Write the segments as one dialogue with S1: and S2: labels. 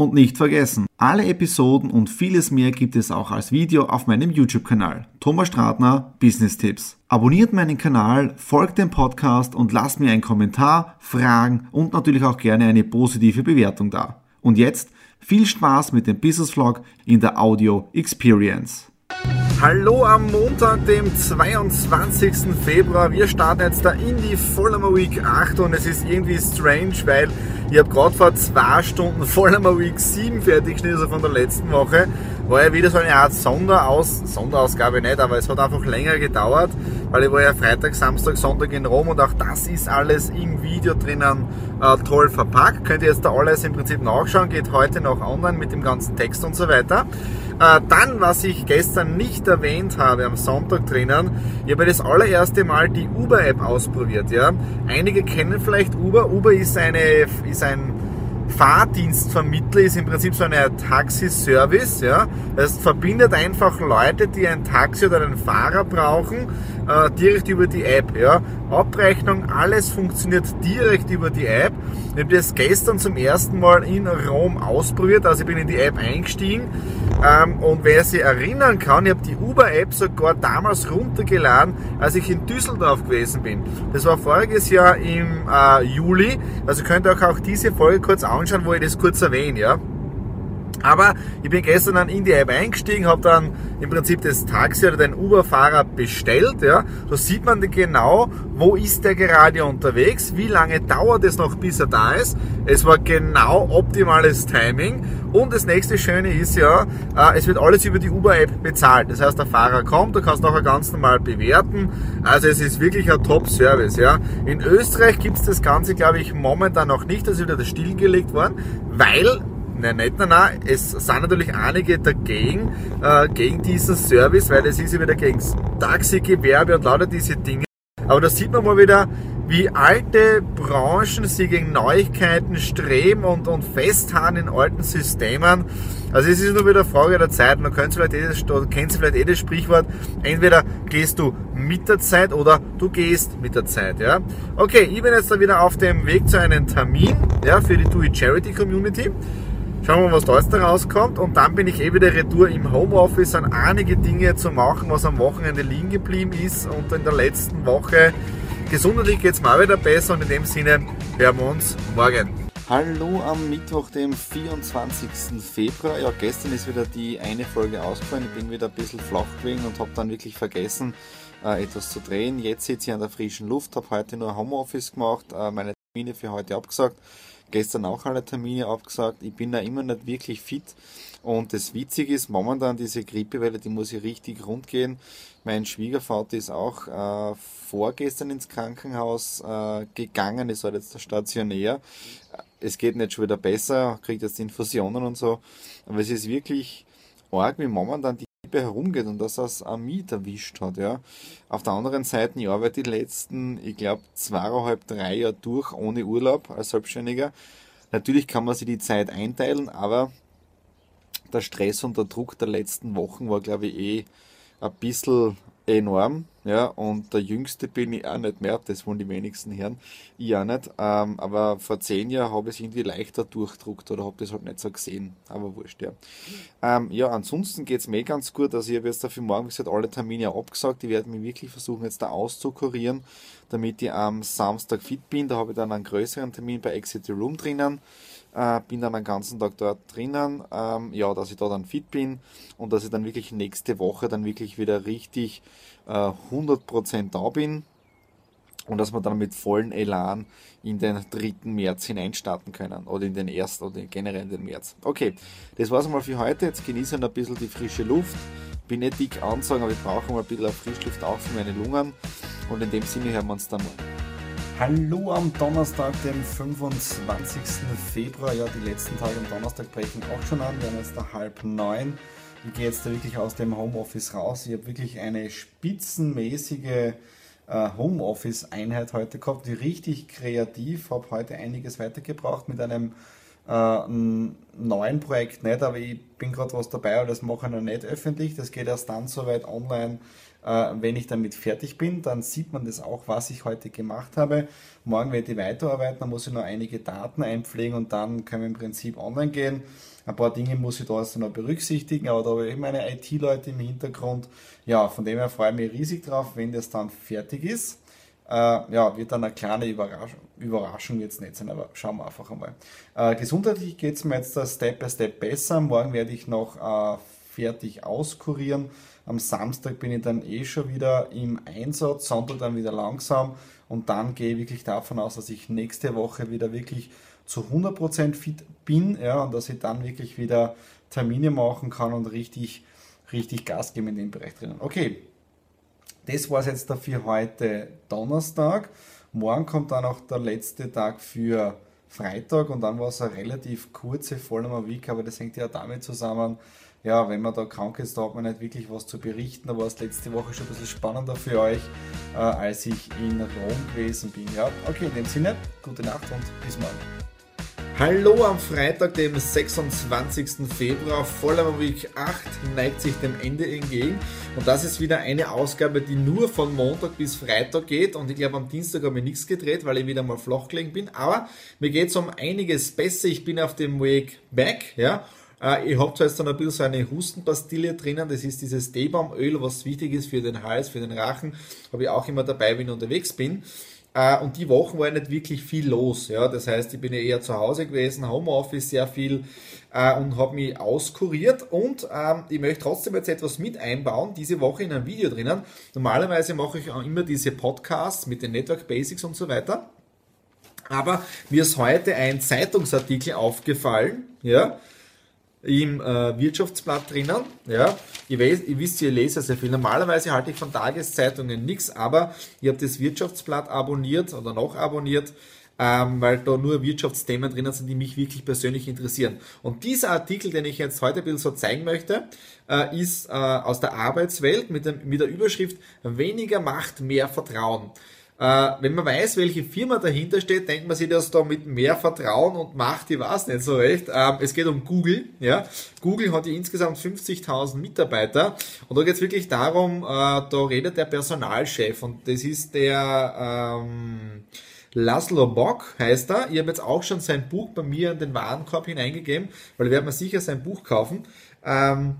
S1: Und nicht vergessen, alle Episoden und vieles mehr gibt es auch als Video auf meinem YouTube-Kanal. Thomas Stratner, Business Tipps. Abonniert meinen Kanal, folgt dem Podcast und lasst mir einen Kommentar, Fragen und natürlich auch gerne eine positive Bewertung da. Und jetzt viel Spaß mit dem Business Vlog in der Audio Experience. Hallo am Montag, dem 22. Februar. Wir starten jetzt da in die Vollmer Week 8 und es ist irgendwie strange, weil ich habe gerade vor zwei Stunden Vollmer Week 7 fertig geschnitten, also von der letzten Woche. War ja wieder so eine Art Sonderaus Sonderausgabe nicht, aber es hat einfach länger gedauert, weil ich war ja Freitag, Samstag, Sonntag in Rom und auch das ist alles im Video drinnen äh, toll verpackt. Könnt ihr jetzt da alles im Prinzip nachschauen, geht heute noch online mit dem ganzen Text und so weiter. Äh, dann, was ich gestern nicht erwähnt habe am Sonntag drinnen, ich habe das allererste Mal die Uber-App ausprobiert. Ja? Einige kennen vielleicht Uber. Uber ist, eine, ist ein Fahrdienstvermittler, ist im Prinzip so eine Taxiservice. Ja? Das verbindet einfach Leute, die ein Taxi oder einen Fahrer brauchen, äh, direkt über die App. Ja? Abrechnung, alles funktioniert direkt über die App. Ich habe das gestern zum ersten Mal in Rom ausprobiert, also ich bin in die App eingestiegen und wer sich erinnern kann, ich habe die Uber-App sogar damals runtergeladen, als ich in Düsseldorf gewesen bin. Das war voriges Jahr im äh, Juli, also könnt ihr euch auch diese Folge kurz anschauen, wo ich das kurz erwähne. Ja? Aber ich bin gestern dann in die App eingestiegen, habe dann im Prinzip das Taxi oder den Uber-Fahrer bestellt. Ja. Da sieht man genau, wo ist der gerade unterwegs, wie lange dauert es noch, bis er da ist. Es war genau optimales Timing. Und das nächste Schöne ist ja, äh, es wird alles über die Uber-App bezahlt. Das heißt, der Fahrer kommt, du kannst nachher ganz normal bewerten. Also es ist wirklich ein Top-Service. Ja. In Österreich gibt es das Ganze, glaube ich, momentan noch nicht. Das ist wieder stillgelegt worden, weil Nein, nicht, nein, nein. Es sind natürlich einige dagegen, äh, gegen diesen Service, weil es ist ja wieder gegen das Taxigewerbe und lauter diese Dinge. Aber da sieht man mal wieder, wie alte Branchen sich gegen Neuigkeiten streben und, und festhalten in alten Systemen. Also es ist nur wieder eine Frage der Zeit. Man kennt vielleicht kennt vielleicht jedes Sprichwort. Entweder gehst du mit der Zeit oder du gehst mit der Zeit. Ja? Okay, ich bin jetzt da wieder auf dem Weg zu einem Termin ja, für die Do It Charity Community. Schauen wir mal, was da jetzt rauskommt. Und dann bin ich eh wieder retour im Homeoffice an einige Dinge zu machen, was am Wochenende liegen geblieben ist. Und in der letzten Woche gesundheitlich geht es mal wieder besser. Und in dem Sinne hören wir uns morgen. Hallo am Mittwoch, dem 24. Februar. Ja, gestern ist wieder die eine Folge ausgefallen. Ich bin wieder ein bisschen flach gewesen und habe dann wirklich vergessen, äh, etwas zu drehen. Jetzt sitze ich an der frischen Luft, habe heute nur Homeoffice gemacht, äh, meine Termine für heute abgesagt gestern auch alle Termine abgesagt. Ich bin da immer nicht wirklich fit. Und das Witzige ist, momentan diese Grippewelle, die muss ich richtig rund gehen. Mein Schwiegervater ist auch äh, vorgestern ins Krankenhaus äh, gegangen, ist halt jetzt stationär. Es geht nicht schon wieder besser, kriegt jetzt Infusionen und so. Aber es ist wirklich arg, wie momentan die herumgeht und dass das auch mich erwischt hat. Ja. Auf der anderen Seite, ich arbeite die letzten, ich glaube, zweieinhalb, drei Jahre durch ohne Urlaub als Selbstständiger. Natürlich kann man sich die Zeit einteilen, aber der Stress und der Druck der letzten Wochen war, glaube ich, eh ein bisschen enorm. Ja, und der Jüngste bin ich auch nicht mehr, das wollen die wenigsten hören. Ich auch nicht. Ähm, aber vor zehn Jahren habe ich es irgendwie leichter durchdruckt oder habe das halt nicht so gesehen. Aber wurscht, ja. Ähm, ja, ansonsten geht es mir ganz gut. Also ich habe jetzt dafür morgen gesagt, alle Termine abgesagt. Ich werde mich wirklich versuchen, jetzt da auszukurieren, damit ich am Samstag fit bin. Da habe ich dann einen größeren Termin bei Exit the Room drinnen. Äh, bin dann den ganzen Tag dort drinnen, ähm, ja, dass ich da dann fit bin und dass ich dann wirklich nächste Woche dann wirklich wieder richtig äh, 100% da bin und dass wir dann mit vollen Elan in den 3. März hineinstarten können oder in den 1. oder generell in den März. Okay, das war's einmal für heute. Jetzt genieße ich ein bisschen die frische Luft. Bin nicht dick anzogen, aber ich brauche mal ein bisschen Frischluft auch für meine Lungen. Und in dem Sinne hören wir uns dann morgen. Hallo am Donnerstag, dem 25. Februar. Ja, die letzten Tage am Donnerstag brechen auch schon an. Wir haben jetzt da halb neun. Ich gehe jetzt da wirklich aus dem Homeoffice raus. Ich habe wirklich eine spitzenmäßige äh, Homeoffice-Einheit heute gehabt, die richtig kreativ. Habe heute einiges weitergebracht mit einem äh, neuen Projekt nicht, aber ich bin gerade was dabei, aber das mache ich noch nicht öffentlich. Das geht erst dann soweit online, äh, wenn ich damit fertig bin. Dann sieht man das auch, was ich heute gemacht habe. Morgen werde ich weiterarbeiten, dann muss ich noch einige Daten einpflegen und dann können wir im Prinzip online gehen. Ein paar Dinge muss ich da also noch berücksichtigen, aber da habe ich meine IT-Leute im Hintergrund. Ja, von dem her freue ich mich riesig drauf, wenn das dann fertig ist. Äh, ja, wird dann eine kleine Überraschung, Überraschung jetzt nicht sein, aber schauen wir einfach einmal. Äh, gesundheitlich geht es mir jetzt Step by Step besser. Morgen werde ich noch äh, fertig auskurieren. Am Samstag bin ich dann eh schon wieder im Einsatz, Sonntag dann wieder langsam und dann gehe ich wirklich davon aus, dass ich nächste Woche wieder wirklich zu 100% fit bin ja, und dass ich dann wirklich wieder Termine machen kann und richtig, richtig Gas geben in dem Bereich drinnen. Okay, das war es jetzt dafür heute Donnerstag. Morgen kommt dann auch der letzte Tag für Freitag und dann war es eine relativ kurze Vollnummer Week, aber das hängt ja damit zusammen, ja, wenn man da krank ist, da hat man nicht wirklich was zu berichten. Da war es letzte Woche schon ein bisschen spannender für euch, äh, als ich in Rom gewesen bin. Ja, okay, in dem Sinne, gute Nacht und bis morgen. Hallo am Freitag, dem 26. Februar, Voller Week 8 neigt sich dem Ende entgegen. Und das ist wieder eine Ausgabe, die nur von Montag bis Freitag geht. Und ich glaube am Dienstag habe ich nichts gedreht, weil ich wieder mal flach gelegen bin, aber mir geht es um einiges besser, ich bin auf dem Weg back, ja, äh, ich habe zwar jetzt dann ein bisschen so eine Hustenpastille drinnen, das ist dieses Teebaumöl, was wichtig ist für den Hals, für den Rachen, habe ich auch immer dabei, wenn ich unterwegs bin. Äh, und die Wochen war nicht wirklich viel los. Ja? Das heißt, ich bin ja eher zu Hause gewesen, Homeoffice sehr viel äh, und habe mich auskuriert. Und ähm, ich möchte trotzdem jetzt etwas mit einbauen, diese Woche in einem Video drinnen. Normalerweise mache ich auch immer diese Podcasts mit den Network Basics und so weiter. Aber mir ist heute ein Zeitungsartikel aufgefallen, ja, im äh, Wirtschaftsblatt drinnen. Ja, ihr, weiß, ihr wisst, ihr lese sehr viel. Normalerweise halte ich von Tageszeitungen nichts, aber ich habe das Wirtschaftsblatt abonniert oder noch abonniert, ähm, weil da nur Wirtschaftsthemen drinnen sind, die mich wirklich persönlich interessieren. Und dieser Artikel, den ich jetzt heute ein bisschen so zeigen möchte, äh, ist äh, aus der Arbeitswelt mit, dem, mit der Überschrift Weniger Macht, mehr Vertrauen. Äh, wenn man weiß, welche Firma dahinter steht, denkt man sich das da mit mehr Vertrauen und Macht, ich weiß nicht so recht. Ähm, es geht um Google. Ja? Google hat ja insgesamt 50.000 Mitarbeiter und da geht es wirklich darum, äh, da redet der Personalchef und das ist der ähm, Laszlo Bock heißt er. Ich habe jetzt auch schon sein Buch bei mir in den Warenkorb hineingegeben, weil ich werde mir sicher sein Buch kaufen. Ähm,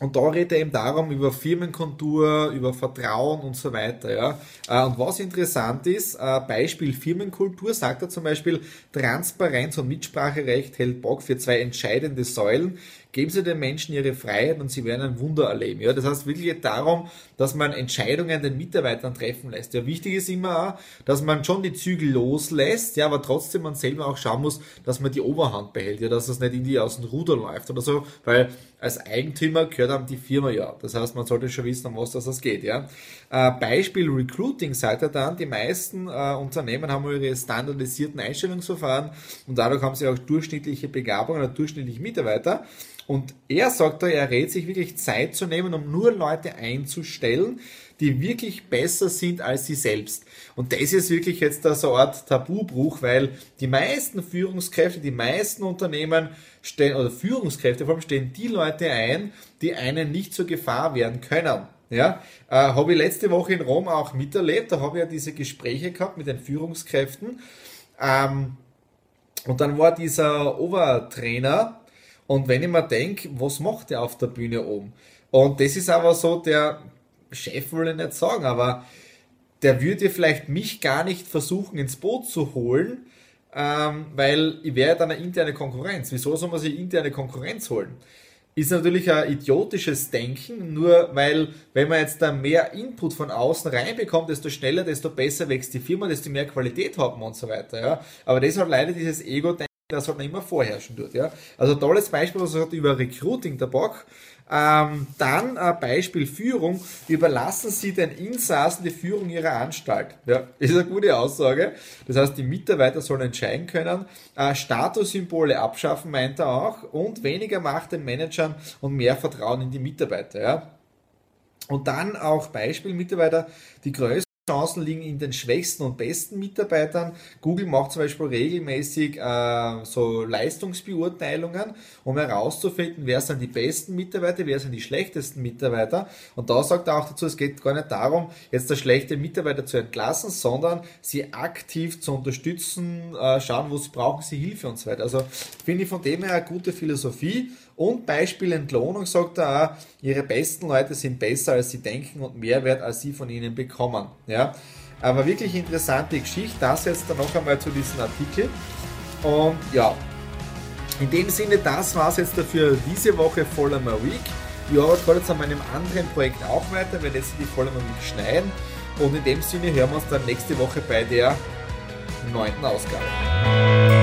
S1: und da redet er eben darum, über Firmenkultur, über Vertrauen und so weiter. Ja. Äh, und was interessant ist, äh, Beispiel Firmenkultur, sagt er zum Beispiel, Transparenz und Mitspracherecht hält Bock für zwei entscheidende Säulen. Geben Sie den Menschen ihre Freiheit und sie werden ein Wunder erleben. Ja, das heißt wirklich darum, dass man Entscheidungen den Mitarbeitern treffen lässt. Ja, wichtig ist immer auch, dass man schon die Zügel loslässt, ja, aber trotzdem man selber auch schauen muss, dass man die Oberhand behält, ja, dass das nicht in die aus dem Ruder läuft oder so, weil als Eigentümer gehört einem die Firma ja. Das heißt, man sollte schon wissen, um was das geht, ja. Äh, Beispiel Recruiting sagt er dann, die meisten äh, Unternehmen haben ihre standardisierten Einstellungsverfahren und dadurch haben sie auch durchschnittliche Begabungen oder durchschnittliche Mitarbeiter. Und er sagt da, er rät sich wirklich Zeit zu nehmen, um nur Leute einzustellen, die wirklich besser sind als sie selbst. Und das ist wirklich jetzt so eine Art Tabubruch, weil die meisten Führungskräfte, die meisten Unternehmen stellen, oder Führungskräfte vor allem stellen die Leute ein, die einen nicht zur Gefahr werden können. Ja, äh, habe ich letzte Woche in Rom auch miterlebt, da habe ich ja diese Gespräche gehabt mit den Führungskräften. Ähm, und dann war dieser Obertrainer, und wenn ich mir denke, was macht der auf der Bühne oben? Und das ist aber so, der Chef will ich nicht sagen, aber der würde vielleicht mich gar nicht versuchen ins Boot zu holen, ähm, weil ich wäre dann eine interne Konkurrenz. Wieso soll man sich interne Konkurrenz holen? Ist natürlich ein idiotisches Denken, nur weil, wenn man jetzt da mehr Input von außen reinbekommt, desto schneller, desto besser wächst die Firma, desto mehr Qualität hat man und so weiter. Ja? Aber das hat leider dieses Ego-Denken das hat man immer vorherrschen dort. Ja? Also tolles Beispiel, was hat über Recruiting der Bock. Ähm, dann äh, Beispiel Führung. Überlassen Sie den Insassen die Führung Ihrer Anstalt. Ja, ist eine gute Aussage. Das heißt, die Mitarbeiter sollen entscheiden können. Äh, Statussymbole abschaffen, meint er auch. Und weniger Macht den Managern und mehr Vertrauen in die Mitarbeiter. Ja. Und dann auch Beispiel Mitarbeiter, die größten Chancen liegen in den schwächsten und besten Mitarbeitern. Google macht zum Beispiel regelmäßig äh, so Leistungsbeurteilungen, um herauszufinden, wer sind die besten Mitarbeiter, wer sind die schlechtesten Mitarbeiter. Und da sagt er auch dazu, es geht gar nicht darum, jetzt der schlechte Mitarbeiter zu entlassen, sondern sie aktiv zu unterstützen, äh, schauen, wo sie brauchen sie Hilfe und so weiter. Also finde ich von dem her eine gute Philosophie. Und Beispiel Entlohnung sagt er auch, ihre besten Leute sind besser, als sie denken und mehr wert, als sie von ihnen bekommen. Ja? Aber wirklich interessante Geschichte. Das jetzt dann noch einmal zu diesem Artikel. Und ja, in dem Sinne, das war es jetzt dafür diese Woche My Week. Ich arbeite gerade jetzt an meinem anderen Projekt auch weiter, werde jetzt die My Week schneiden. Und in dem Sinne hören wir uns dann nächste Woche bei der neunten Ausgabe.